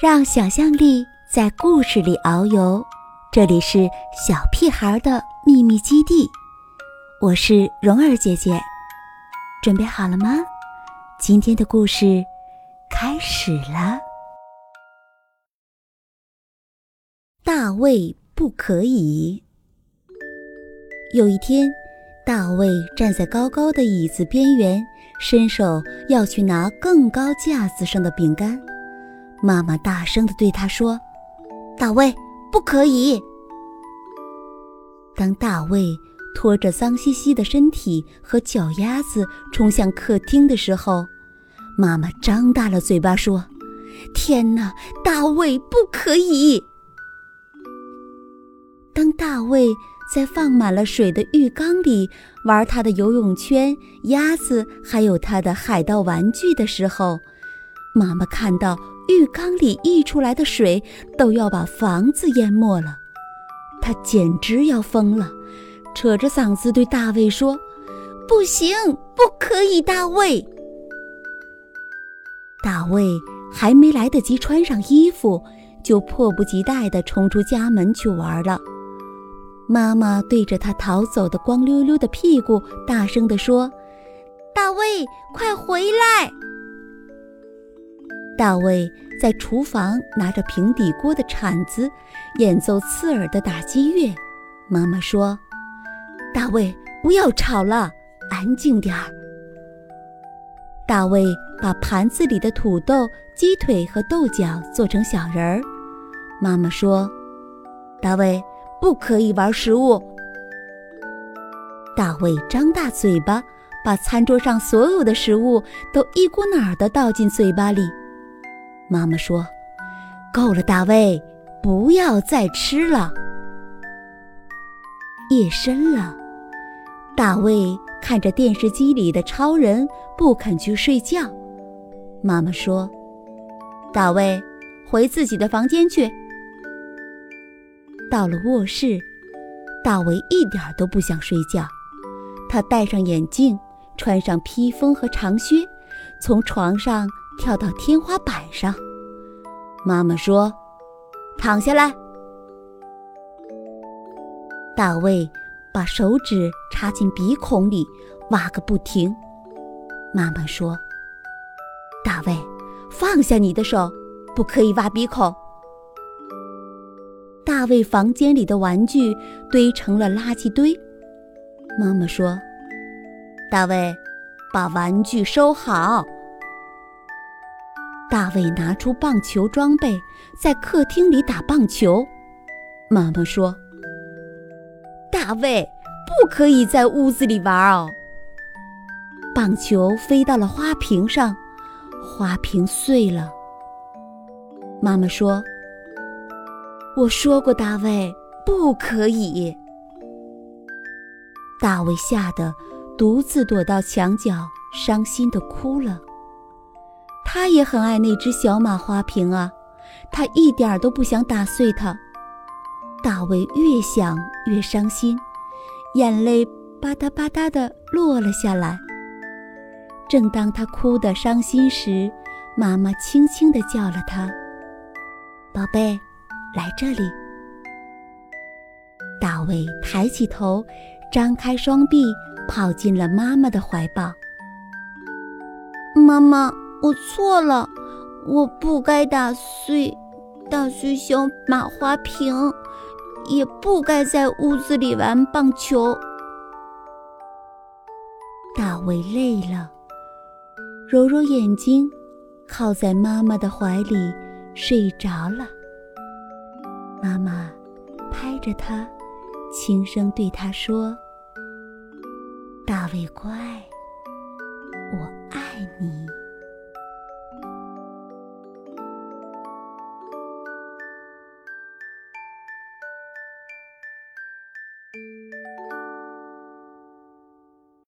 让想象力在故事里遨游。这里是小屁孩的秘密基地，我是蓉儿姐姐，准备好了吗？今天的故事开始了。大卫不可以。有一天，大卫站在高高的椅子边缘，伸手要去拿更高架子上的饼干。妈妈大声地对他说：“大卫，不可以！”当大卫拖着脏兮兮的身体和脚丫子冲向客厅的时候，妈妈张大了嘴巴说：“天哪，大卫，不可以！”当大卫在放满了水的浴缸里玩他的游泳圈、鸭子，还有他的海盗玩具的时候，妈妈看到。浴缸里溢出来的水都要把房子淹没了，他简直要疯了，扯着嗓子对大卫说：“不行，不可以！”大卫，大卫还没来得及穿上衣服，就迫不及待地冲出家门去玩了。妈妈对着他逃走的光溜溜的屁股大声地说：“大卫，快回来！”大卫在厨房拿着平底锅的铲子，演奏刺耳的打击乐。妈妈说：“大卫，不要吵了，安静点儿。”大卫把盘子里的土豆、鸡腿和豆角做成小人儿。妈妈说：“大卫，不可以玩食物。”大卫张大嘴巴，把餐桌上所有的食物都一股脑儿地倒进嘴巴里。妈妈说：“够了，大卫，不要再吃了。”夜深了，大卫看着电视机里的超人，不肯去睡觉。妈妈说：“大卫，回自己的房间去。”到了卧室，大卫一点都不想睡觉。他戴上眼镜，穿上披风和长靴，从床上。跳到天花板上，妈妈说：“躺下来。”大卫把手指插进鼻孔里，挖个不停。妈妈说：“大卫，放下你的手，不可以挖鼻孔。”大卫房间里的玩具堆成了垃圾堆。妈妈说：“大卫，把玩具收好。”大卫拿出棒球装备，在客厅里打棒球。妈妈说：“大卫，不可以在屋子里玩哦。”棒球飞到了花瓶上，花瓶碎了。妈妈说：“我说过，大卫不可以。”大卫吓得独自躲到墙角，伤心的哭了。他也很爱那只小马花瓶啊，他一点儿都不想打碎它。大卫越想越伤心，眼泪吧嗒吧嗒地落了下来。正当他哭得伤心时，妈妈轻轻地叫了他：“宝贝，来这里。”大卫抬起头，张开双臂，跑进了妈妈的怀抱。妈妈。我错了，我不该打碎打碎小马花瓶，也不该在屋子里玩棒球。大卫累了，揉揉眼睛，靠在妈妈的怀里睡着了。妈妈拍着他，轻声对他说：“大卫乖，我爱你。”